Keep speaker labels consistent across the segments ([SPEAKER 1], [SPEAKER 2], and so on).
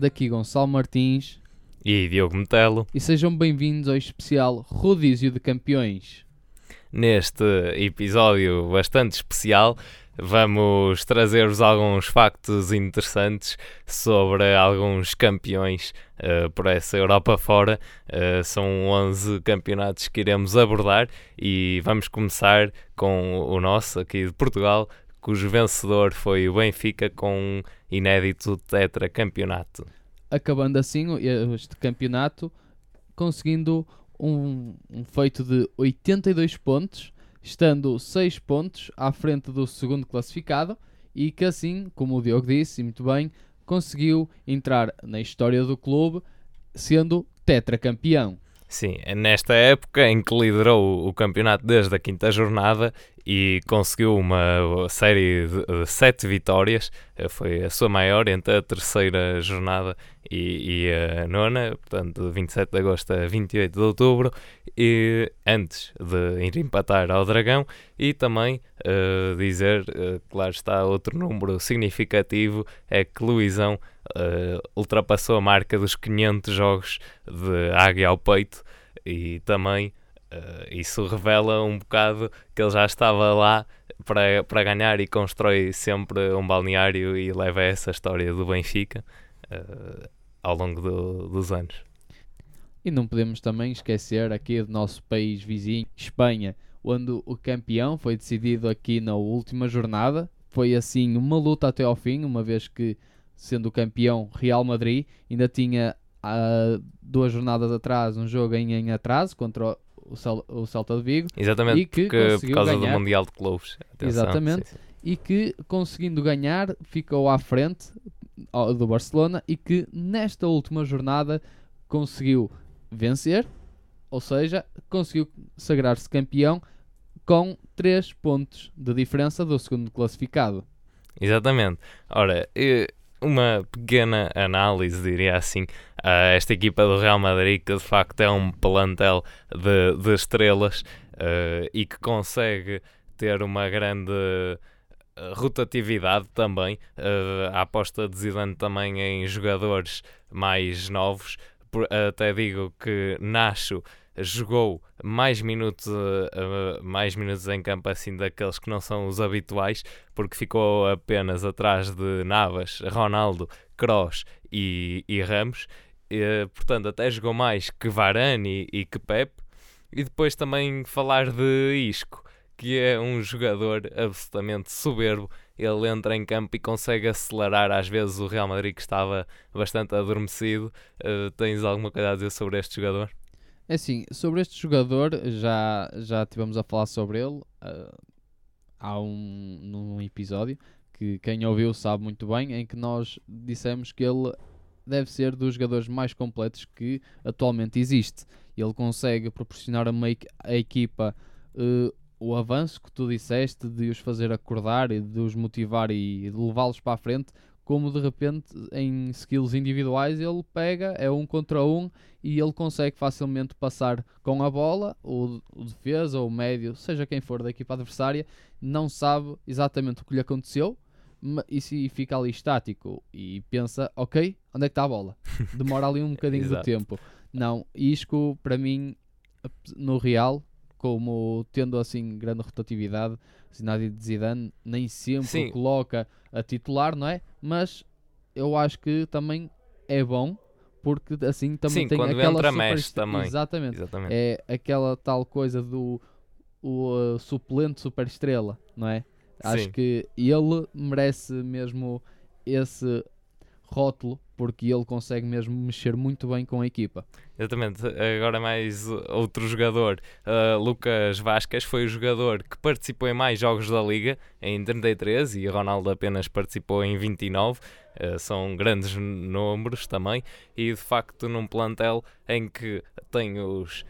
[SPEAKER 1] Daqui Gonçalo Martins
[SPEAKER 2] e Diogo Metelo
[SPEAKER 1] e sejam bem-vindos ao especial Rodízio de Campeões.
[SPEAKER 2] Neste episódio bastante especial, vamos trazer-vos alguns factos interessantes sobre alguns campeões uh, por essa Europa fora. Uh, são 11 campeonatos que iremos abordar e vamos começar com o nosso aqui de Portugal, cujo vencedor foi o Benfica com um inédito tetracampeonato.
[SPEAKER 1] Acabando assim este campeonato, conseguindo um, um feito de 82 pontos, estando 6 pontos à frente do segundo classificado e que assim, como o Diogo disse muito bem, conseguiu entrar na história do clube sendo tetracampeão.
[SPEAKER 2] Sim, é nesta época em que liderou o campeonato desde a quinta jornada e conseguiu uma série de, sete vitórias, eh, foi a sua maior entre a terceira jornada e, e a nona, portanto, de 27 de agosto a 28 de outubro, e antes de ir empatar ao Dragão, e também uh, dizer, uh, claro está, outro número significativo é que Luizão uh, ultrapassou a marca dos 500 jogos de águia ao peito e também Uh, isso revela um bocado que ele já estava lá para, para ganhar e constrói sempre um balneário e leva essa história do Benfica uh, ao longo do, dos anos.
[SPEAKER 1] E não podemos também esquecer aqui do nosso país vizinho, Espanha, onde o campeão foi decidido aqui na última jornada. Foi assim uma luta até ao fim, uma vez que, sendo o campeão Real Madrid, ainda tinha duas jornadas atrás um jogo em, em atraso contra o, Cel o Celta de Vigo.
[SPEAKER 2] Exatamente,
[SPEAKER 1] e que
[SPEAKER 2] porque, por causa
[SPEAKER 1] ganhar,
[SPEAKER 2] do Mundial de Clubes.
[SPEAKER 1] Atenção, exatamente, sim, sim. e que conseguindo ganhar ficou à frente do Barcelona e que nesta última jornada conseguiu vencer, ou seja, conseguiu sagrar-se campeão com 3 pontos de diferença do segundo classificado.
[SPEAKER 2] Exatamente. Ora, uma pequena análise, diria assim, a esta equipa do Real Madrid, que de facto é um plantel de, de estrelas uh, e que consegue ter uma grande eh, rotatividade também. Uh, a aposta de Zidane também em jogadores mais novos. Por, até digo que Nacho jogou mais minutos, uh, mais minutos em campo assim daqueles que não são os habituais, porque ficou apenas atrás de Navas, Ronaldo, Kroos e, e Ramos. Uh, portanto, até jogou mais que Varane e, e que Pep. E depois também falar de Isco, que é um jogador absolutamente soberbo. Ele entra em campo e consegue acelerar às vezes o Real Madrid que estava bastante adormecido. Uh, tens alguma coisa a dizer sobre este jogador?
[SPEAKER 1] É assim, sobre este jogador, já, já tivemos a falar sobre ele uh, há um num episódio que quem ouviu sabe muito bem, em que nós dissemos que ele deve ser dos jogadores mais completos que atualmente existe. Ele consegue proporcionar a, uma, a equipa uh, o avanço que tu disseste de os fazer acordar e de os motivar e de levá-los para a frente como de repente em skills individuais ele pega, é um contra um e ele consegue facilmente passar com a bola, o, o defesa ou o médio, seja quem for da equipa adversária, não sabe exatamente o que lhe aconteceu e, se, fica ali estático e pensa, ok, onde é que está a bola? Demora ali um bocadinho de tempo. Não, Isco para mim no Real como tendo assim grande rotatividade, Zinedine Zidane nem sempre Sim. coloca a titular, não é? Mas eu acho que também é bom porque assim também
[SPEAKER 2] Sim,
[SPEAKER 1] tem
[SPEAKER 2] quando
[SPEAKER 1] aquela
[SPEAKER 2] entra mexe também.
[SPEAKER 1] Exatamente.
[SPEAKER 2] Exatamente.
[SPEAKER 1] É aquela tal coisa do o uh, suplente super estrela, não é? Acho
[SPEAKER 2] Sim.
[SPEAKER 1] que ele merece mesmo esse rótulo porque ele consegue mesmo mexer muito bem com a equipa.
[SPEAKER 2] Exatamente. Agora mais outro jogador, uh, Lucas Vasquez, foi o jogador que participou em mais jogos da Liga, em 33, e Ronaldo apenas participou em 29. Uh, são grandes números também, e de facto num plantel em que tem os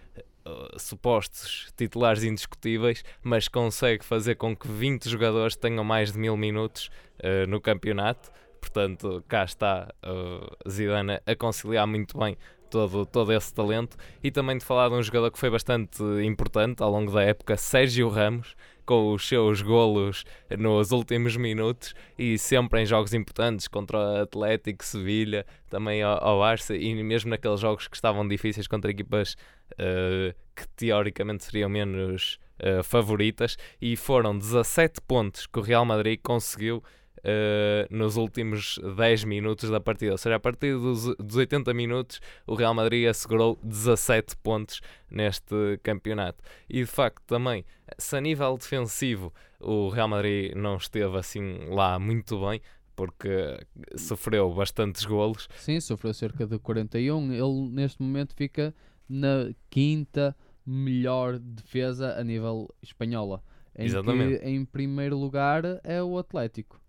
[SPEAKER 2] Uh, supostos titulares indiscutíveis, mas consegue fazer com que 20 jogadores tenham mais de mil minutos uh, no campeonato. Portanto, cá está uh, Zidane a conciliar muito bem todo, todo esse talento e também de falar de um jogador que foi bastante importante ao longo da época, Sérgio Ramos, com os seus golos nos últimos minutos e sempre em jogos importantes contra o Atlético, Sevilha, também ao, Barça e mesmo naqueles jogos que estavam difíceis contra equipas uh, que teoricamente seriam menos uh, favoritas e foram 17 pontos que o Real Madrid conseguiu Uh, nos últimos 10 minutos da partida. Ou seja, a partir dos, dos 80 minutos, o Real Madrid assegurou 17 pontos neste campeonato. E de facto, também, se a nível defensivo o Real Madrid não esteve assim lá muito bem, porque sofreu bastantes golos.
[SPEAKER 1] Sim, sofreu cerca de 41. Ele neste momento fica na quinta melhor defesa a nível espanhola. Em
[SPEAKER 2] Exatamente.
[SPEAKER 1] que em primeiro lugar é o Atlético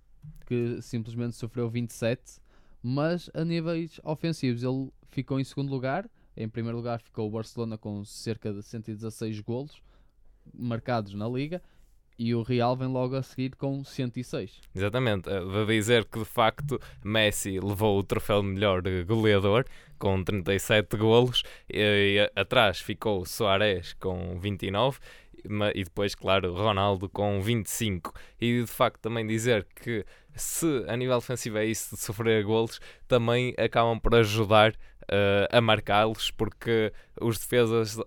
[SPEAKER 1] que simplesmente sofreu 27, mas a níveis ofensivos ele ficou em segundo lugar. Em primeiro lugar ficou o Barcelona com cerca de 116 golos marcados na liga e o Real vem logo a seguir com 106.
[SPEAKER 2] Exatamente, eh, vou dizer que de facto Messi levou o troféu de melhor goleador com 37 golos e, e atrás ficou Soares com 29 e depois, claro, Ronaldo com 25. E de facto também dizer que se a nível defensivo é isso de sofrer golos, também acabam por ajudar uh, a marcá-los, porque os defesas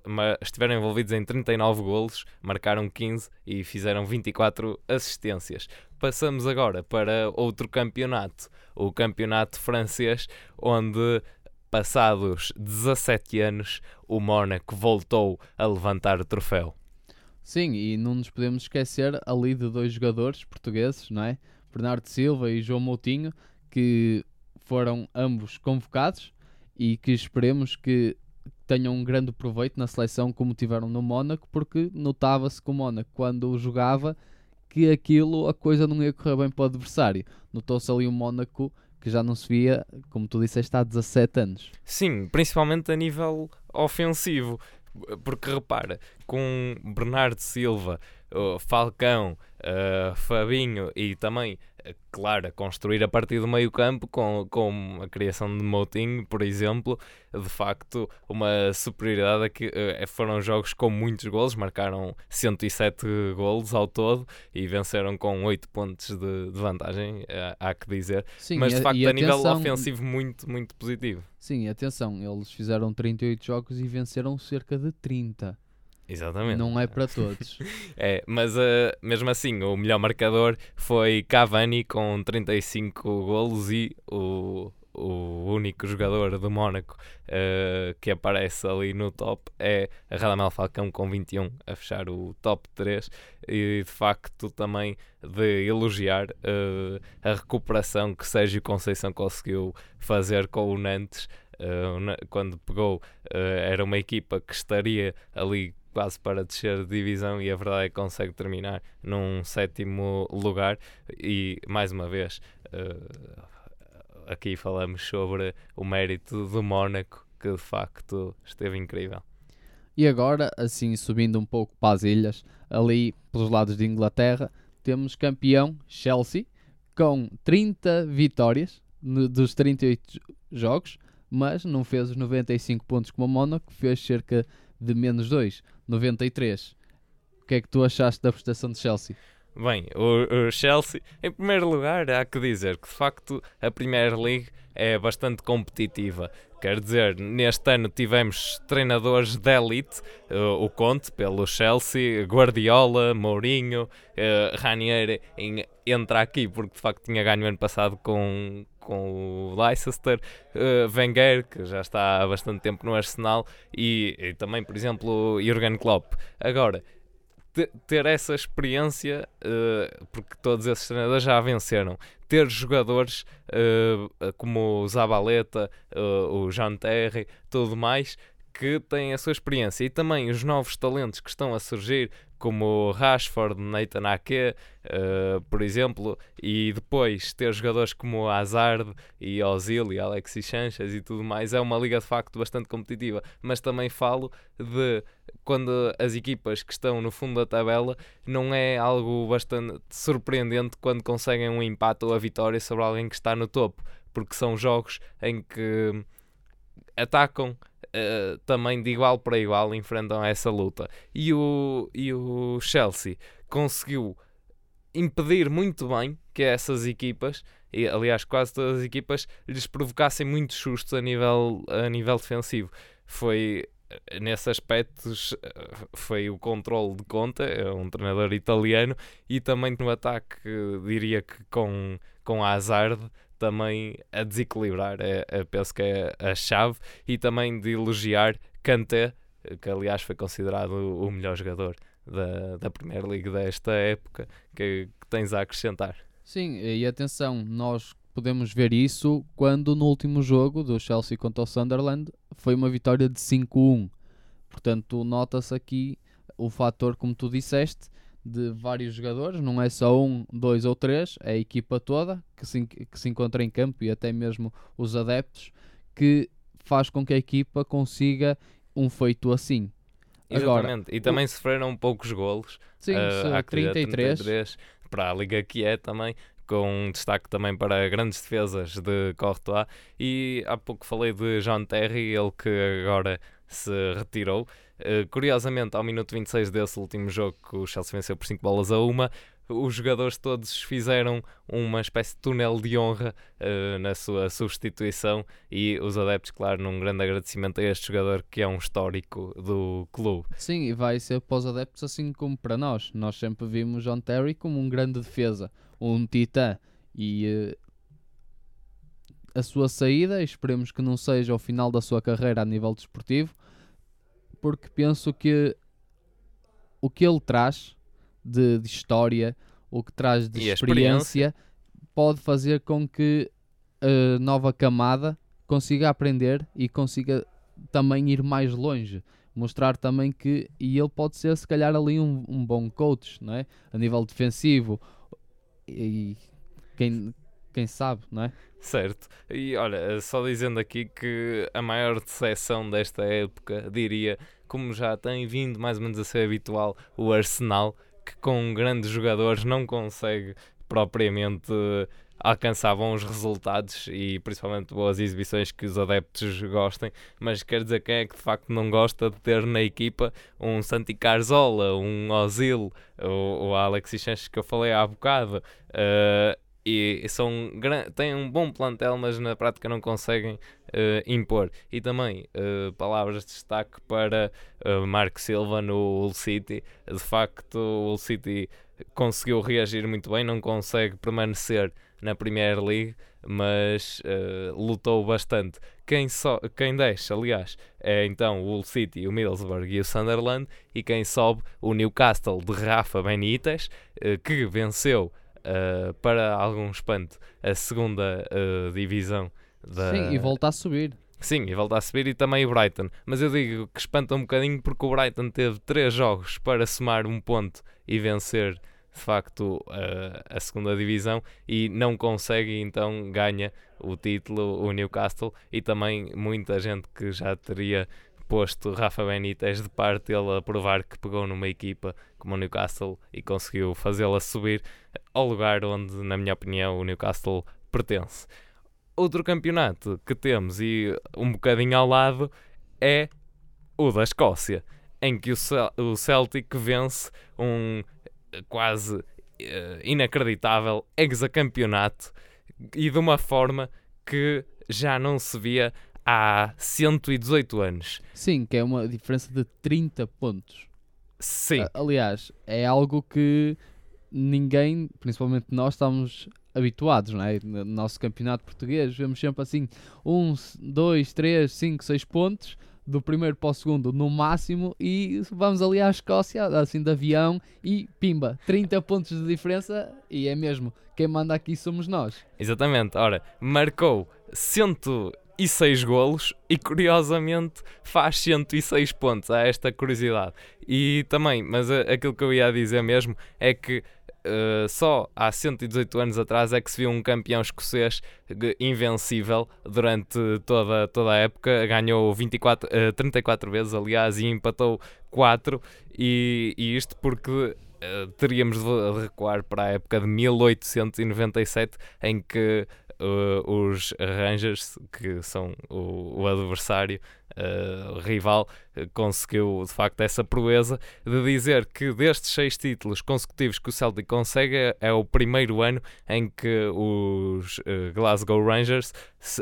[SPEAKER 2] estiveram envolvidos em 39 golos, marcaram 15 e fizeram 24 assistências. Passamos agora para outro campeonato, o campeonato francês, onde passados 17 anos o Mónaco voltou a levantar o troféu.
[SPEAKER 1] Sim, e não nos podemos esquecer ali de dois jogadores portugueses, não é? Bernardo Silva e João Moutinho, que foram ambos convocados e que esperemos que tenham um grande proveito na seleção como tiveram no Mónaco, porque notava-se que o Mónaco, quando jogava, que aquilo, a coisa não ia correr bem para o adversário. Notou-se ali o Mónaco que já não se via, como tu disseste, há 17 anos.
[SPEAKER 2] Sim, principalmente a nível ofensivo. Porque repara, com Bernardo Silva, Falcão, uh, Fabinho e também claro, a construir a partir do meio campo com, com a criação de Moutinho, por exemplo, de facto uma superioridade que uh, foram jogos com muitos golos, marcaram 107 golos ao todo e venceram com 8 pontos de, de vantagem, uh, há que dizer,
[SPEAKER 1] Sim,
[SPEAKER 2] mas de facto a
[SPEAKER 1] atenção,
[SPEAKER 2] nível ofensivo muito, muito positivo.
[SPEAKER 1] Sim, atenção, eles fizeram 38 jogos e venceram cerca de 30.
[SPEAKER 2] Exatamente.
[SPEAKER 1] Não é para todos.
[SPEAKER 2] é, mas uh, mesmo assim, o melhor marcador foi Cavani com 35 golos e o, o único jogador do Mónaco uh, que aparece ali no top é a Radamel Falcão com 21 a fechar o top 3 e de facto também de elogiar uh, a recuperação que Sérgio Conceição conseguiu fazer com o Nantes quando pegou era uma equipa que estaria ali quase para descer de divisão e a verdade é que consegue terminar num sétimo lugar e mais uma vez uh, aqui falamos sobre o mérito do Mónaco que de facto esteve incrível.
[SPEAKER 1] E agora, assim subindo um pouco para as ilhas, ali pelos lados de Inglaterra, temos campeão Chelsea com 30 vitórias dos 38 jogos, mas não fez os 95 pontos como o Mónaco, fez cerca de menos 2, 93. O que é que tu achaste da prestação de Chelsea?
[SPEAKER 2] Bem, o, o, Chelsea, em primeiro lugar, há que dizer que de facto a Premier League é bastante competitiva. Quer dizer, neste ano tivemos treinadores de elite, uh, o Conte pelo Chelsea, Guardiola, Mourinho, uh, Ranieri entra aqui porque de facto tinha ganho ano passado com, com o Leicester, uh, Wenger, que já está há bastante tempo no Arsenal, e, e também, por exemplo, Jurgen Klopp. Agora, ter essa experiência, uh, porque todos esses treinadores já venceram, ter jogadores uh, como o Zabaleta, uh, o Jean Terry, tudo mais, que têm a sua experiência e também os novos talentos que estão a surgir, como Rashford, Nathan Ake, uh, por exemplo, e depois ter jogadores como Hazard e Ozil e Alexis Sanchez e tudo mais, é uma liga de facto bastante competitiva. Mas também falo de quando as equipas que estão no fundo da tabela não é algo bastante surpreendente quando conseguem um empate ou a vitória sobre alguém que está no topo, porque são jogos em que atacam uh, também de igual para igual enfrentam essa luta. E o, e o Chelsea conseguiu impedir muito bem que essas equipas, e aliás quase todas as equipas, lhes provocassem muitos sustos a nível, a nível defensivo. Foi nesse aspecto foi o controle de conta, é um treinador italiano, e também no ataque, diria que com, com Hazard também a desequilibrar, é, é, penso que é a chave, e também de elogiar Kanté, que aliás foi considerado o melhor jogador da, da Premier League desta época, que, que tens a acrescentar.
[SPEAKER 1] Sim, e atenção, nós podemos ver isso quando no último jogo do Chelsea contra o Sunderland foi uma vitória de 5-1. Portanto, nota-se aqui o fator, como tu disseste, de vários jogadores, não é só um, dois ou três, é a equipa toda que se, que se encontra em campo e até mesmo os adeptos, que faz com que a equipa consiga um feito assim.
[SPEAKER 2] Exatamente, Agora, e também o... sofreram poucos golos.
[SPEAKER 1] Sim, uh, 33.
[SPEAKER 2] 33 para a Liga que é também, com destaque também para grandes defesas de Courtois. E há pouco falei de John Terry, ele que agora se retirou. Uh, curiosamente, ao minuto 26 desse último jogo, que o Chelsea venceu por 5 bolas a uma, os jogadores todos fizeram uma espécie de túnel de honra uh, na sua substituição e os adeptos, claro, num grande agradecimento a este jogador que é um histórico do clube.
[SPEAKER 1] Sim, e vai ser para os adeptos assim como para nós. Nós sempre vimos John Terry como um grande defesa, um titã e uh, a sua saída, esperemos que não seja o final da sua carreira a nível desportivo, porque penso que o que ele traz de, de história, o que traz de experiência, experiência, pode fazer com que a nova camada consiga aprender e consiga também ir mais longe. Mostrar também que, e ele pode ser se calhar ali um, um bom coach, não é? A nível defensivo. E quem, quem sabe, não é?
[SPEAKER 2] Certo. E olha, só dizendo aqui que a maior decepção desta época, diria, como já tem vindo mais ou menos a ser habitual, o Arsenal, que com grandes jogadores não consegue propriamente alcançar bons resultados e principalmente boas exibições que os adeptos gostem, mas quer dizer quem é que de facto não gosta de ter na equipa um Santi Carzola, um Ozil, o, o Alexis Sanchez que eu falei há bocado, uh, e são têm um bom plantel, mas na prática não conseguem uh, impor. E também uh, palavras de destaque para uh, Marco Silva no Hull City. De facto, o Hull City conseguiu reagir muito bem, não consegue permanecer na Premier League, mas lutou bastante. Quem, so quem desce, aliás, é então o Hull City, o Middlesbrough e o Sunderland, e quem sobe, o Newcastle de Rafa Benítez, que venceu uh, para algum espanto, a segunda uh, divisão da...
[SPEAKER 1] Sim, e volta a subir.
[SPEAKER 2] Sim, e volta a subir e também o Brighton. Mas eu digo que espanta um bocadinho porque o Brighton teve três jogos para somar um ponto e vencer de facto uh, a segunda divisão e não consegue então ganha o título o Newcastle e também muita gente que já teria posto Rafa Benítez de parte ele a provar que pegou numa equipa como o Newcastle e conseguiu fazê-la subir ao lugar onde, na minha opinião, o Newcastle pertence. Outro campeonato que temos e um bocadinho ao lado é o da Escócia, em que o, Celtic vence um quase uh, inacreditável hexacampeonato e de uma forma que já não se via há 118 anos.
[SPEAKER 1] Sim, que é uma diferença de 30 pontos.
[SPEAKER 2] Sim.
[SPEAKER 1] Aliás, é algo que ninguém, principalmente nós, estamos habituados, não é? No nosso campeonato português, vemos sempre assim: um, dois, três, cinco, seis pontos do primeiro para o segundo no máximo e vamos ali à Escócia, assim de avião e pimba, 30 pontos de diferença e é mesmo, quem manda aqui somos nós.
[SPEAKER 2] Exatamente, ora, marcou 106 golos e curiosamente faz 106 pontos, há esta curiosidade. E também, mas aquilo que eu ia dizer mesmo é que Uh, só há 118 anos atrás é que se viu um campeão escocês invencível durante toda, toda a época. Ganhou 24, uh, 34 vezes, aliás, e empatou 4. E, e isto porque teríamos de recuar para a época de 1897, em que Uh, os Rangers, que são o, o adversário uh, rival, uh, conseguiu de facto essa proeza de dizer que destes seis títulos consecutivos que o Celtic consegue é o primeiro ano em que os Glasgow Rangers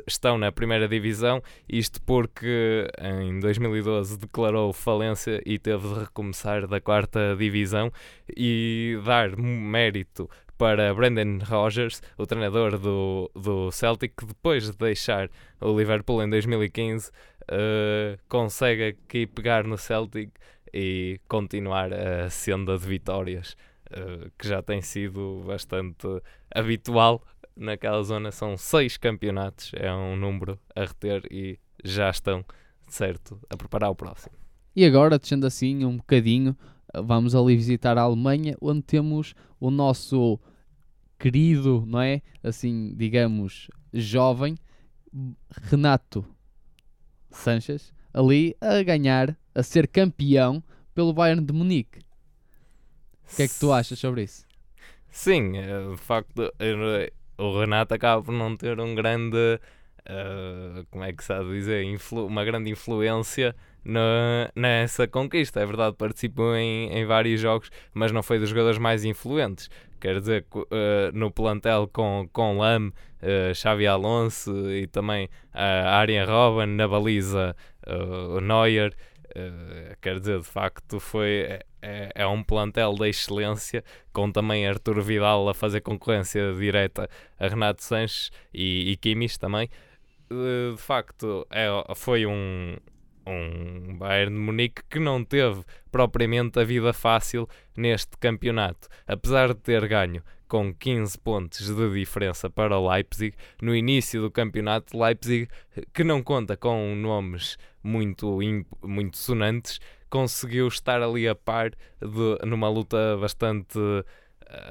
[SPEAKER 2] estão na primeira divisão, isto porque em 2012 declarou falência e teve de recomeçar da quarta divisão e dar mérito para Brendan Rodgers, o treinador do, do Celtic, que depois de deixar o Liverpool em 2015, uh, eh, consegue aqui pegar no Celtic e continuar a senda de vitórias, uh, que já tem sido bastante habitual naquela zona. São seis campeonatos, é um número a reter e já estão, certo, a preparar o próximo.
[SPEAKER 1] E agora, descendo assim um bocadinho, vamos ali visitar a Alemanha, onde temos o nosso querido, não é? Assim, digamos, jovem, Renato Sanches, ali a ganhar, a ser campeão pelo Bayern de Munique. O que é que tu achas sobre isso?
[SPEAKER 2] Sim, é, de facto, o Renato acaba por não ter um grande, uh, como é que se sabe dizer, uma grande influência na, nessa conquista. É verdade, participou em, em vários jogos, mas não foi dos jogadores mais influentes. Quer dizer, uh, no plantel com, com Lam, uh, Xavi Alonso e também uh, Arjen Robben, na baliza uh, Neuer. Uh, quer dizer, de facto, foi, é, é, é um plantel da excelência, com também Artur Vidal a fazer concorrência direta a Renato Sanches e, e também. De facto, é, foi um, um Bayern de Munique que não teve propriamente a vida fácil neste campeonato, apesar de ter ganho com 15 pontos de diferença para o Leipzig. No início do campeonato, Leipzig, que não conta com nomes muito, muito sonantes, conseguiu estar ali a par de, numa luta bastante uh,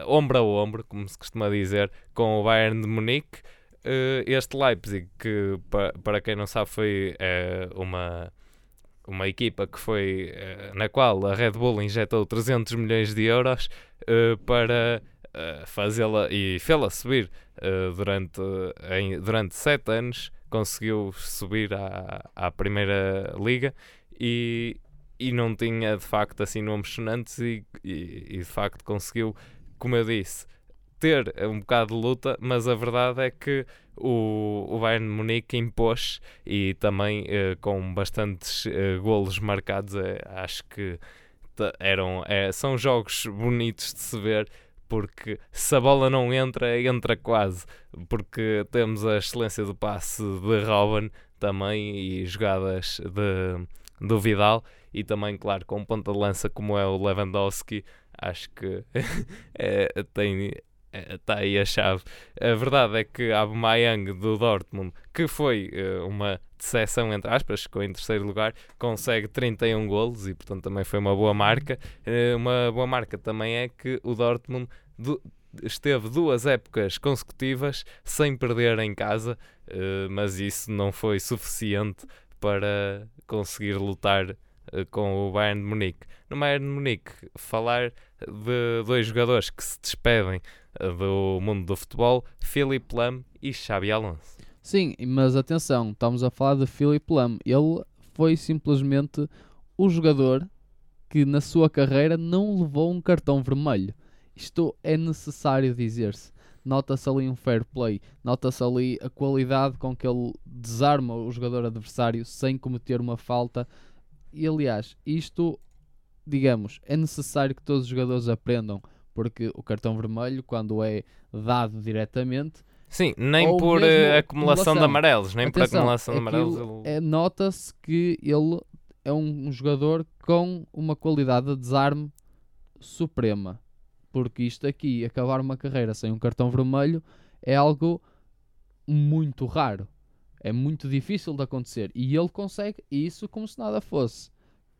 [SPEAKER 2] ombro a ombro, como se costuma dizer, com o Bayern de Munique. Uh, este Leipzig, que para quem não sabe foi uh, uma uma equipa que foi uh, na qual a Red Bull injetou 300 milhões de euros uh, para uh, fazê-la e fê-la subir durante, em, durante sete anos, conseguiu subir à, à primeira liga e, e não tinha de facto assim nomes sonantes e, e, e de facto conseguiu, como eu disse, ter um bocado de luta, mas a verdade é que o, o Bayern Munique impôs e também uh, com bastantes uh, golos marcados. Uh, acho que eram, é, são jogos bonitos de se ver porque se a bola não entra, entra quase, porque temos a excelência do passe de Robin também e jogadas de, do Vidal e também, claro, com um ponta de lança como é o Lewandowski, acho que é, tem, está aí a chave. A verdade é que Aubameyang do Dortmund, que foi uh, uma decepção entre aspas, ficou em terceiro lugar, consegue 31 golos e portanto também foi uma boa marca. Uh, uma boa marca também é que o Dortmund do, esteve duas épocas consecutivas sem perder em casa, uh, mas isso não foi suficiente para conseguir lutar com o Bayern de Munique. No Bayern de Munique, falar de dois jogadores que se despedem do mundo do futebol, Philip Lam e Xabi Alonso.
[SPEAKER 1] Sim, mas atenção, estamos a falar de Philip Lam. Ele foi simplesmente o jogador que na sua carreira não levou um cartão vermelho. Isto é necessário dizer-se. Nota-se ali um fair play, nota-se ali a qualidade com que ele desarma o jogador adversário sem cometer uma falta. E aliás, isto, digamos, é necessário que todos os jogadores aprendam porque o cartão vermelho, quando é dado diretamente.
[SPEAKER 2] Sim, nem por uh, acumulação de amarelos, nem Atenção, por acumulação de amarelos. Ele...
[SPEAKER 1] É, Nota-se que ele é um, um, jogador com uma qualidade de desarme suprema. Porque isto aqui, acabar uma carreira sem um cartão vermelho, é algo muito raro. É muito difícil de acontecer. E ele consegue isso como se nada fosse.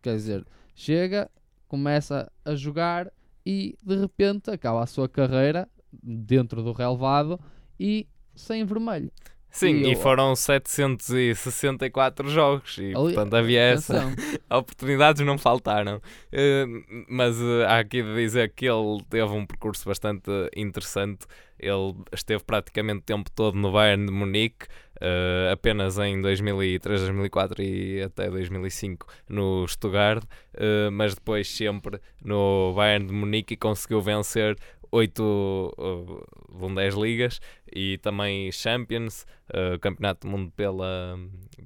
[SPEAKER 1] Quer dizer, chega, começa a jogar e de repente acaba a sua carreira dentro do relevado e sem vermelho.
[SPEAKER 2] Sim, e, eu, e foram 764 jogos e ali, portanto havia essa. Oportunidades não faltaram. Uh, mas uh, há aqui de dizer que ele teve um percurso bastante interessante. Ele esteve praticamente o tempo todo no Bayern de Munique. Uh, apenas em 2003, 2004 e até 2005 no Stuttgart, uh, mas depois sempre no Bayern de Munique e conseguiu vencer oito uh, Bundesligas e também Champions, uh, Campeonato do Mundo pela,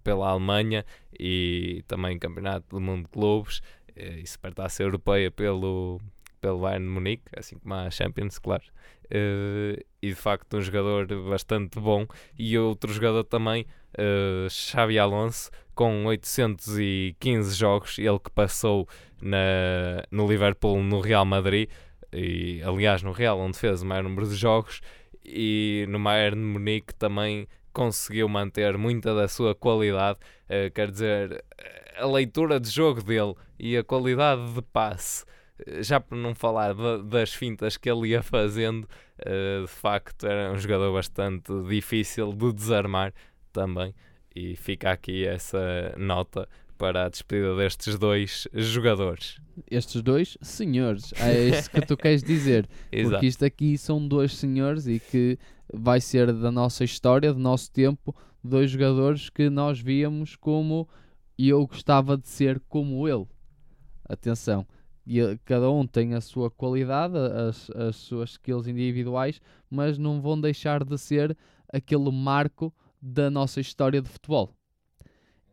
[SPEAKER 2] pela Alemanha e também Campeonato do Mundo de Clubes. E Supertaça Europeia pelo, pelo Bayern de Munique, assim como a Champions, claro. Uh, e de facto um jogador bastante bom e outro jogador também uh, Xavi Alonso com 815 jogos ele que passou na, no Liverpool no Real Madrid e aliás no Real onde fez o maior número de jogos e no Bayern de Munique também conseguiu manter muita da sua qualidade, uh, quer dizer, a leitura de jogo dele e a qualidade de passe, eh, já por não falar de, das fintas que ele ia fazendo, uh, de facto era um jogador bastante difícil de desarmar também. E fica aqui essa nota para a despedida destes dois jogadores.
[SPEAKER 1] Estes dois senhores, é isso que tu queres dizer. porque isto aqui são dois senhores e que vai ser da nossa história, do nosso tempo, dois jogadores que nós víamos como eu gostava de ser como ele. Atenção, e cada um tem a sua qualidade, as, as suas skills individuais, mas não vão deixar de ser aquele marco da nossa história de futebol.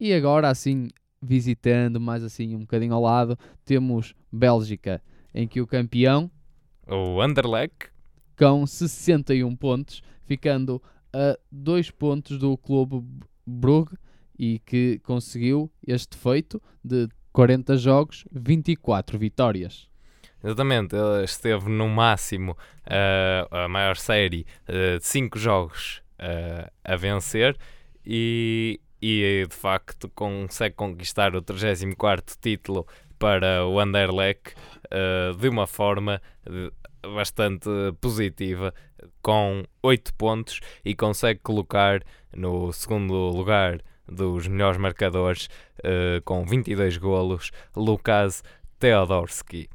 [SPEAKER 1] E agora, assim, visitando mais assim um bocadinho ao lado, temos Bélgica, em que o campeão,
[SPEAKER 2] o Anderlecht,
[SPEAKER 1] com 61 pontos, ficando a 2 pontos do clube Brugge e que conseguiu este feito de 40 jogos, 24 vitórias.
[SPEAKER 2] Exatamente, ele esteve no máximo uh, a maior série uh, de 5 jogos uh, a vencer e e de facto consegue conquistar o 34 título para o Anderlecht de uma forma bastante positiva, com 8 pontos e consegue colocar no segundo lugar dos melhores marcadores uh, com 22 golos Lukas Teodorski.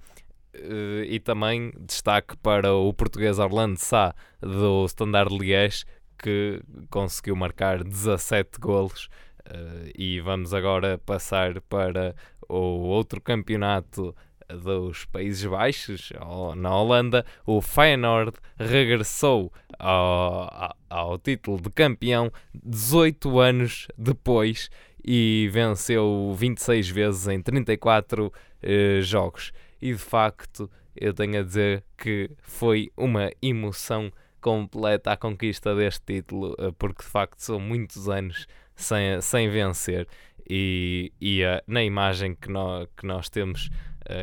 [SPEAKER 2] Uh, e também destaque para o português Orlando Sá do Standard Liège que conseguiu marcar 17 golos. Uh, e vamos agora passar para o outro campeonato dos Países Baixos, na Holanda, o Feyenoord regressou ao, ao, título de campeão 18 anos depois e venceu 26 vezes em 34 eh, jogos. E de facto, eu tenho a dizer que foi uma emoção completa a conquista deste título, eh, porque de facto são muitos anos sem, sem vencer. E, e uh, na imagem que nós, que nós temos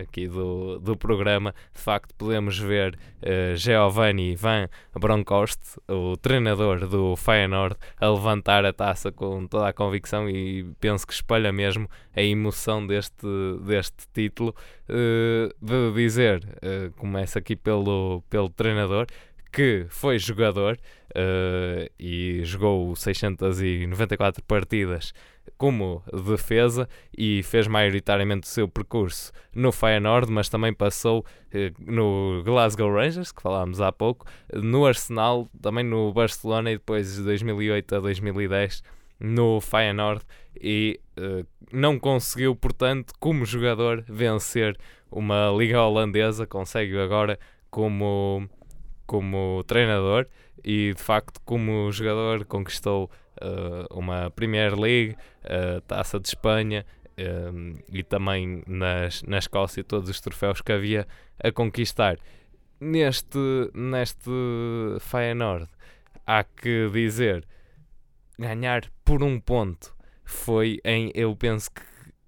[SPEAKER 2] aqui do, do programa, de facto podemos ver uh, Giovanni Van Bronckhorst, o treinador do Feyenoord, a levantar a taça com toda a convicção e penso que espalha mesmo a emoção deste, deste título. Uh, de dizer, uh, começa aqui pelo, pelo treinador, que foi jogador uh, e jogou 694 partidas como defesa e fez maioritariamente o seu percurso no Feyenoord, mas também passou uh, no Glasgow Rangers, que falámos há pouco, no Arsenal, também no Barcelona e depois de 2008 a 2010 no Feyenoord e uh, não conseguiu, portanto, como jogador, vencer uma liga holandesa, consegue agora como como treinador e de facto como jogador conquistou uma Premier League, uh, Taça de Espanha um, e também nas, na Escócia todos os troféus que havia a conquistar. Neste, neste Feyenoord há que dizer ganhar por um ponto foi em eu penso que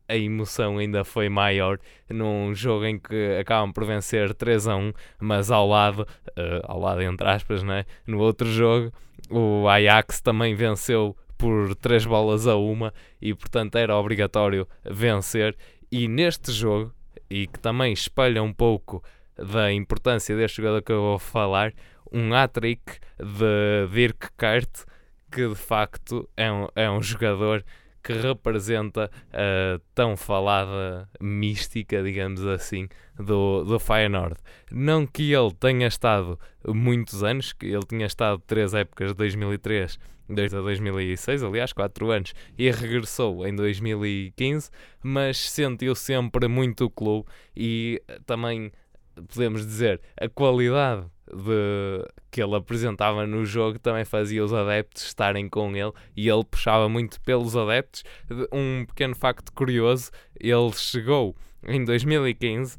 [SPEAKER 2] a emoção ainda foi maior num jogo em que acabam por vencer 3 a 1, mas ao lado, uh, ao lado entre aspas, né? no outro jogo, o Ajax também venceu por 3 bolas a uma e portanto era obrigatório vencer. E neste jogo, e que também espelha um pouco da importância deste jogador que eu vou falar, um hat-trick de Dirk Kuyt, que de facto é um, é um jogador que representa a tão falada mística, digamos assim, do, do Feyenoord. Não que ele tenha estado muitos anos, que ele tinha estado três épocas de 2003 desde 2006, aliás, 4 anos, e regressou em 2015, mas sentiu sempre muito o clube e também podemos dizer a qualidade de, que ele apresentava no jogo também fazia os adeptos estarem com ele e ele puxava muito pelos adeptos. Um pequeno facto curioso: ele chegou em 2015,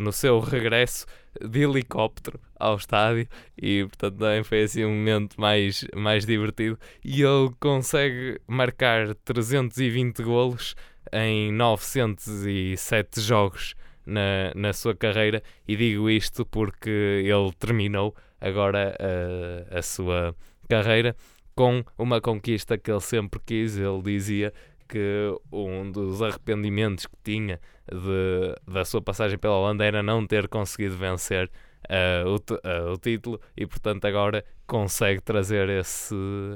[SPEAKER 2] no seu regresso de helicóptero ao estádio, e portanto também foi assim um momento mais, mais divertido. E ele consegue marcar 320 golos em 907 jogos na, na sua carreira, e digo isto porque ele terminou agora a, a sua carreira com uma conquista que ele sempre quis. Ele dizia que um dos arrependimentos que tinha de, da sua passagem pela Holanda era não ter conseguido vencer uh, o, uh, o título e, portanto, agora consegue trazer esse,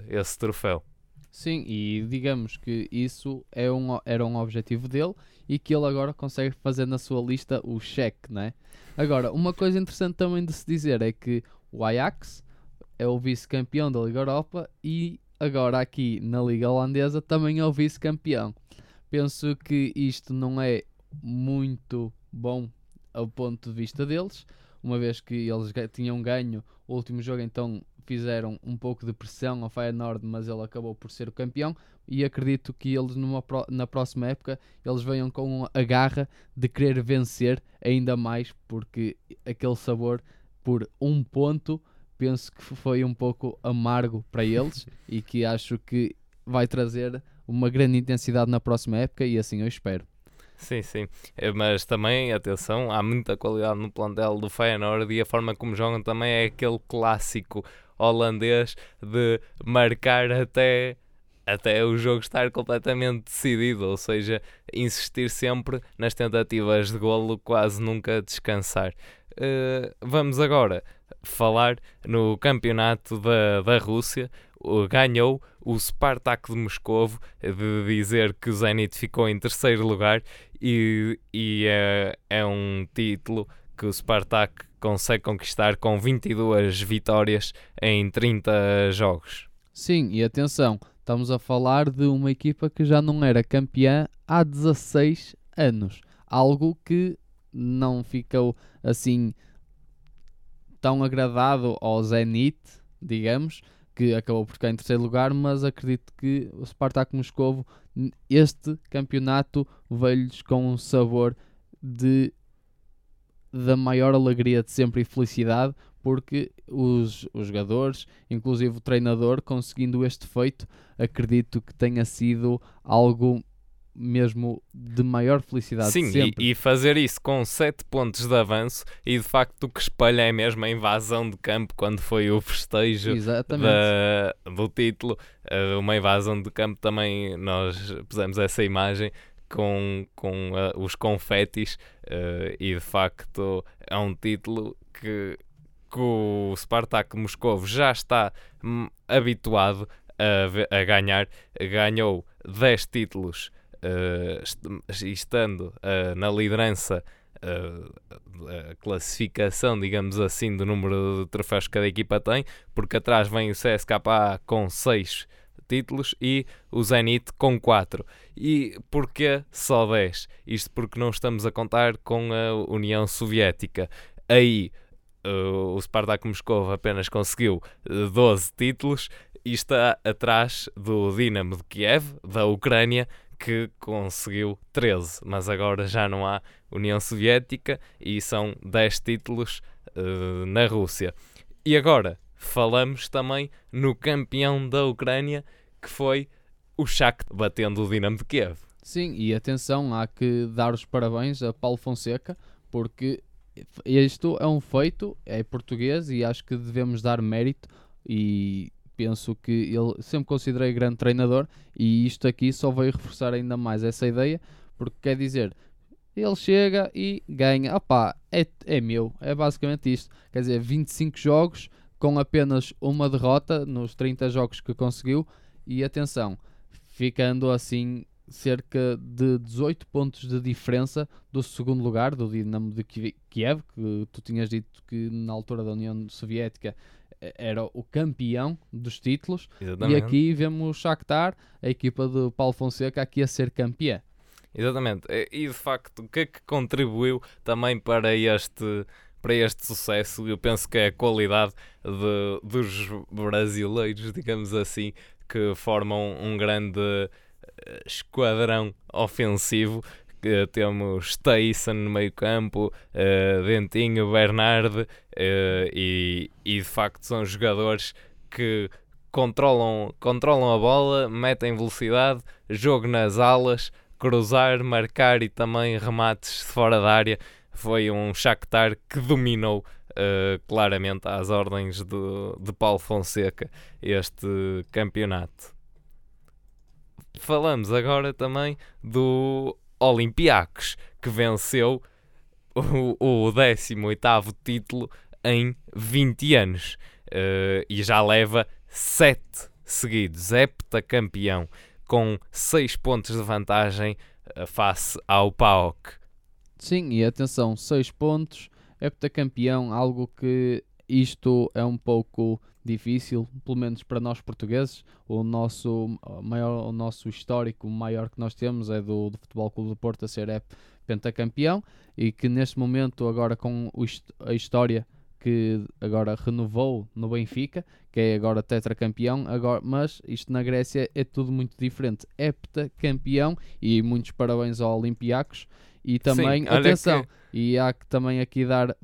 [SPEAKER 2] esse troféu.
[SPEAKER 1] Sim, e digamos que isso é um, era um objetivo dele e que ele agora consegue fazer na sua lista o cheque, né? Agora, uma coisa interessante também de se dizer é que o Ajax é o vice-campeão da Liga Europa e agora aqui na Liga Holandesa também é o vice-campeão. Penso que isto não é muito bom ao ponto de vista deles, uma vez que eles tinham ganho o último jogo, então fizeram um pouco de pressão ao Feyenoord, mas ele acabou por ser o campeão e acredito que eles numa, na próxima época eles venham com a garra de querer vencer ainda mais, porque aquele sabor por um ponto penso que foi um pouco amargo para eles e que acho que vai trazer uma grande intensidade na próxima época e assim eu espero.
[SPEAKER 2] Sim, sim. Eh, mas também, atenção, há muita qualidade no plantel do Feyenoord e a forma como jogam também é aquele clássico holandês de marcar até até o jogo estar completamente decidido, ou seja, insistir sempre nas tentativas de golo, quase nunca descansar. Uh, vamos agora falar no campeonato da, da Rússia. Ganhou o Spartak de Moscovo, de dizer que o Zenit ficou em terceiro lugar e, e é, é um título que o Spartak consegue conquistar com 22 vitórias em 30 jogos.
[SPEAKER 1] Sim, e atenção, estamos a falar de uma equipa que já não era campeã há 16 anos. Algo que não ficou assim tão agradado ao Zenit, digamos, que acabou por ficar em terceiro lugar, mas acredito que o Spartak Moscovo, este campeonato veio-lhes com um sabor de da maior alegria de sempre e felicidade, porque os, os jogadores, inclusive o treinador, conseguindo este feito, acredito que tenha sido algo mesmo de maior felicidade
[SPEAKER 2] Sim,
[SPEAKER 1] sempre.
[SPEAKER 2] E, e fazer isso com 7 pontos de avanço e de facto o que espalha é mesmo a invasão de campo quando foi o festejo da, do título. Uh, uma invasão de campo também, nós pusemos essa imagem com, com uh, os confetes uh, e de facto é um título que, que o Spartak Moscovo já está hum, habituado a, a ganhar. Ganhou 10 títulos uh, estando na liderança a classificação, digamos assim, do número de troféus que cada equipa tem, porque atrás vem o CSKA com 6 títulos e o Zenit com 4. E porquê só 10? Isto porque não estamos a contar com a União Soviética. Aí uh, o Spartak Moscou apenas conseguiu 12 títulos e está atrás do Dinamo de Kiev, da Ucrânia, que conseguiu 13, mas agora já não há União Soviética e são 10 títulos uh, na Rússia. E agora falamos também no campeão da Ucrânia, que foi o Shakhtar batendo o Dinamo de Kiev.
[SPEAKER 1] Sim, e atenção, há que dar os parabéns a Paulo Fonseca, porque isto é um feito, é português e acho que devemos dar mérito e penso que ele sempre considerei grande treinador e isto aqui só veio reforçar ainda mais essa ideia, porque quer dizer, ele chega e ganha, opá, é, é meu, é basicamente isto, quer dizer, 25 jogos com apenas uma derrota nos 30 jogos que conseguiu e atenção, ficando assim cerca de 18 pontos de diferença do segundo lugar, do Dinamo de Kiev, que tu tinhas dito que na altura da União Soviética era o campeão dos títulos.
[SPEAKER 2] Exatamente.
[SPEAKER 1] E aqui vemos o Shakhtar, a equipa do Paulo Fonseca, aqui a ser campeã.
[SPEAKER 2] Exatamente. E de facto, o que é que contribuiu também para este, para este sucesso? Eu penso que é a qualidade de, dos brasileiros, digamos assim, que formam um grande eh, esquadrão ofensivo. Que temos Tyson no meio campo, uh, Dentinho, Bernard uh, e, e de facto são jogadores que controlam, controlam a bola, metem velocidade, jogo nas alas, cruzar, marcar e também remates fora da área. Foi um Shakhtar que dominou uh, claramente às ordens de, de Paulo Fonseca este campeonato. Falamos agora também do Olympiacos, que venceu o, o 18º título em 20 anos uh, e já leva 7 seguidos, heptacampeão com 6 pontos de vantagem eh, face ao PAOK.
[SPEAKER 1] Sim, e atenção, 6 pontos, heptacampeão, algo que isto é um pouco difícil, pelo menos para nós portugueses. O nosso maior, o nosso histórico maior que nós temos é do, do Futebol Clube do Porto a ser é pentacampeão e que neste momento agora com o, a história que agora renovou no Benfica, que é agora tetracampeão, agora, mas isto na Grécia é tudo muito diferente. Heptacampeão e muitos parabéns ao Olympiacos e também, Sim, atenção, que... e há que também aqui dar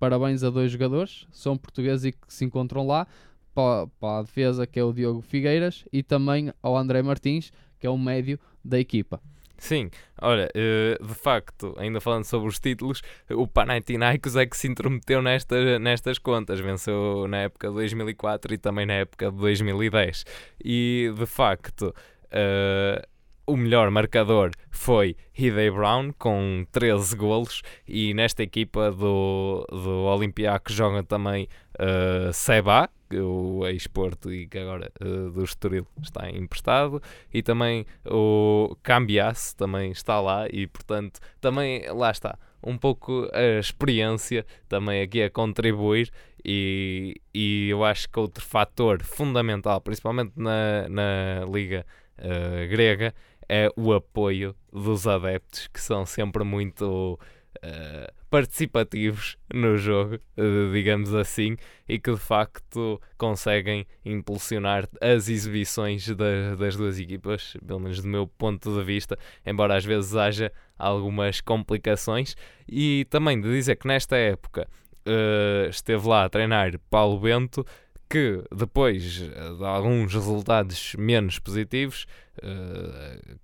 [SPEAKER 1] parabéns a dois jogadores, são portugueses e que se encontram lá, para, para a defesa que é o Diogo Figueiras e também ao André Martins, que é o médio da equipa.
[SPEAKER 2] Sim, olha, eh, de facto, ainda falando sobre os títulos, o Panathinaikos é que se intrometeu nesta, nestas contas, venceu na época de 2004 e também na época de 2010. E de facto, uh, o melhor marcador foi Hidey Brown com 13 golos e nesta equipa do, do Olympiacos joga também uh, Seba, o ex-Porto e que agora uh, do Estoril está emprestado e também o Cambiasse também está lá e portanto também lá está um pouco a experiência também aqui a contribuir e, e eu acho que outro fator fundamental principalmente na, na Liga uh, Grega é o apoio dos adeptos que são sempre muito uh, participativos no jogo, uh, digamos assim, e que de facto conseguem impulsionar as exibições da, das duas equipas, pelo menos do meu ponto de vista, embora às vezes haja algumas complicações. E também de dizer que nesta época uh, esteve lá a treinar Paulo Bento que depois de alguns resultados menos positivos uh,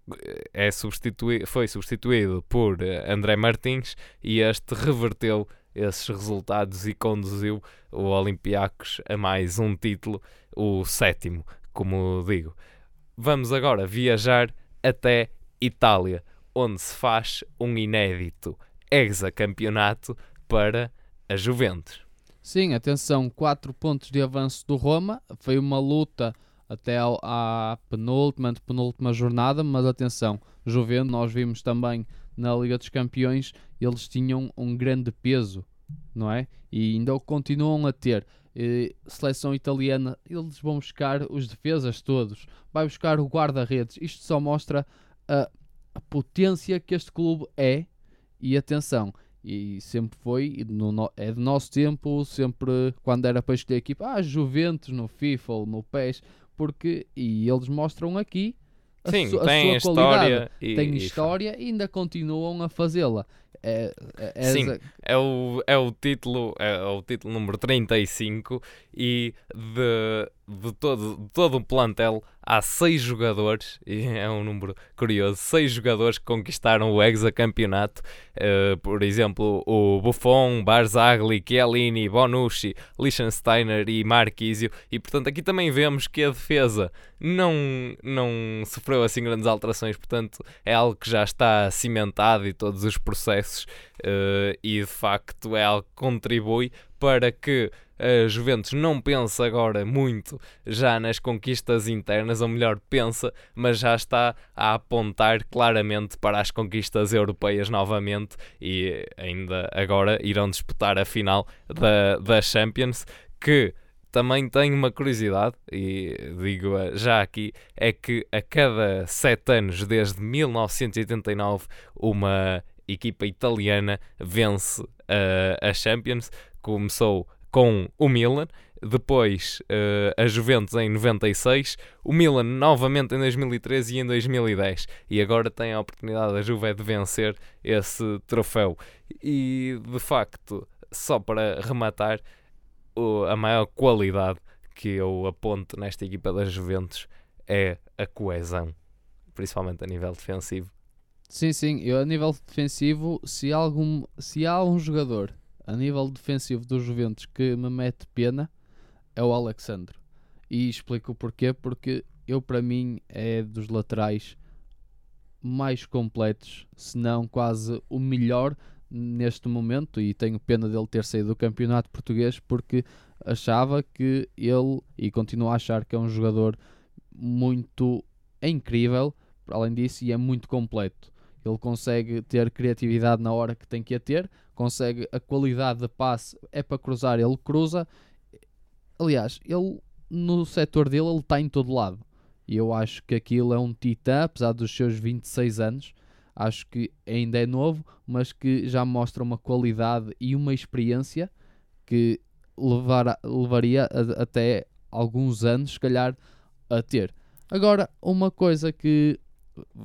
[SPEAKER 2] é substituí foi substituído por André Martins e este reverteu esses resultados e conduziu o Olympiacos a mais um título, o sétimo, como digo. Vamos agora viajar até Itália, onde se faz um inédito hexacampeonato para a Juventus.
[SPEAKER 1] Sim, atenção, 4 pontos de avanço do Roma. Foi uma luta até à penúltima, penúltima jornada, mas atenção, Juventus, nós vimos também na Liga dos Campeões, eles tinham um grande peso, não é? E ainda continuam a ter. E, seleção italiana, eles vão buscar os defesas todos, vai buscar o guarda-redes. Isto só mostra a, a potência que este clube é. E atenção, e sempre foi, no, é do nosso tempo, sempre quando era para escolher a equipa, ah, Juventus no FIFA ou no PES, porque, e eles mostram aqui a,
[SPEAKER 2] Sim,
[SPEAKER 1] su, a
[SPEAKER 2] tem
[SPEAKER 1] sua
[SPEAKER 2] qualidade,
[SPEAKER 1] e, tem história e ainda continuam a fazê-la. É, é,
[SPEAKER 2] Sim, é o, é o título, é o título número 35 e de, de, todo, de todo um plantel há seis jogadores, e é um número curioso, seis jogadores que conquistaram o hexacampeonato. Uh, por exemplo, o Buffon, Barzagli, Chiellini, Bonucci, Liechtensteiner e Marquisio. E portanto aqui também vemos que a defesa não, não sofreu assim grandes alterações, portanto é algo que já está cimentado e todos os processos uh, e de facto é algo que contribui para que a Juventus não pense agora muito já nas conquistas internas, ou melhor, pensa, mas já está a apontar claramente para as conquistas europeias novamente e ainda agora irão disputar a final da, da Champions, que também tenho uma curiosidade, e digo já aqui, é que a cada sete anos, desde 1989, uma equipa italiana vence uh, a Champions. Começou com o Milan, depois uh, a Juventus em 96, o Milan novamente em 2013 e em 2010. E agora tem a oportunidade da Juve de vencer esse troféu. E de facto, só para rematar, o, a maior qualidade que eu aponto nesta equipa da Juventus é a coesão, principalmente a nível defensivo.
[SPEAKER 1] Sim, sim, eu a nível defensivo, se, algum, se há um jogador a nível defensivo dos Juventus que me mete pena, é o Alexandre. E explico o porquê, porque eu para mim é dos laterais mais completos, se não quase o melhor neste momento e tenho pena dele ter saído do campeonato português porque achava que ele e continuo a achar que é um jogador muito é incrível, além disso, e é muito completo. Ele consegue ter criatividade na hora que tem que a ter, consegue a qualidade de passe, é para cruzar, ele cruza. Aliás, ele no setor dele ele está em todo lado. E eu acho que aquilo é um titã, apesar dos seus 26 anos. Acho que ainda é novo, mas que já mostra uma qualidade e uma experiência que levar, levaria a, até alguns anos, se calhar, a ter. Agora, uma coisa que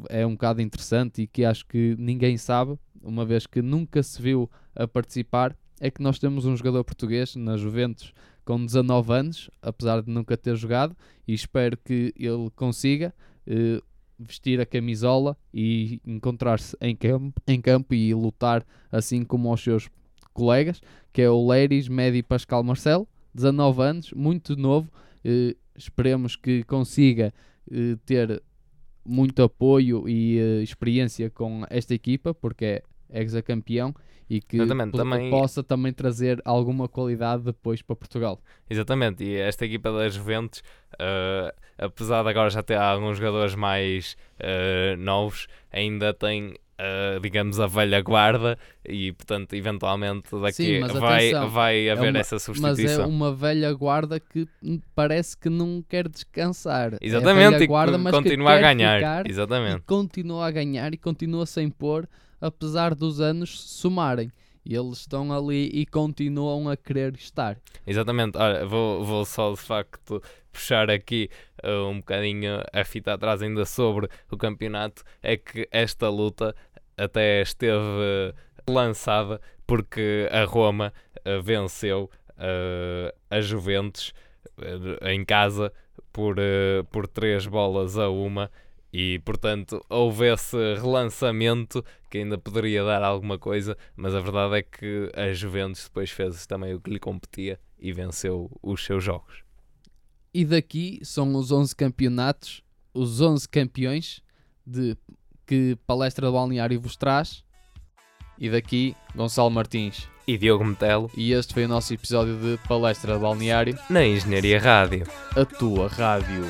[SPEAKER 1] é um bocado interessante e que acho que ninguém sabe, uma vez que nunca se viu a participar, é que nós temos um jogador português na Juventus com 19 anos, apesar de nunca ter jogado, e espero que ele consiga eh, vestir a camisola e encontrar-se em campo, em campo e lutar assim como os seus colegas, que é o Leiris Medi Pascal Marcelo, 19 anos, muito novo, eh, esperemos que consiga eh, ter muito apoio e uh, experiência com esta equipa, porque é ex-campeão e que também... possa também trazer alguma qualidade depois para Portugal.
[SPEAKER 2] Exatamente, e esta equipa da Juventus, uh, apesar de agora já ter alguns jogadores mais uh, novos, ainda tem uh, digamos, a velha guarda e, portanto, eventualmente daqui Sim, vai, atenção, vai é haver é uma, essa substituição.
[SPEAKER 1] Mas é uma velha guarda que parece que não quer descansar.
[SPEAKER 2] Exatamente,
[SPEAKER 1] é guarda,
[SPEAKER 2] e continua a ganhar. Exatamente.
[SPEAKER 1] continua a ganhar e continua sem pôr, apesar dos anos somarem. E eles estão ali e continuam a querer estar.
[SPEAKER 2] Exatamente. Olha, vou, vou só de facto puxar aqui uh, um bocadinho a fita atrás ainda sobre o campeonato. É que esta luta até esteve lançada porque a Roma uh, venceu uh, a Juventus uh, em casa por, por três bolas a uma e portanto houve esse relançamento que ainda poderia dar alguma coisa, mas a verdade é que a Juventus depois fez também o que lhe competia e venceu os seus jogos.
[SPEAKER 1] E daqui são os 11 campeonatos, os 11 campeões de que Palestra do Balneário vos traz. E daqui, Gonçalo Martins
[SPEAKER 2] e Diogo Metelo.
[SPEAKER 1] E este foi o nosso episódio de Palestra do Balneário
[SPEAKER 2] na Engenharia Rádio.
[SPEAKER 1] A tua rádio.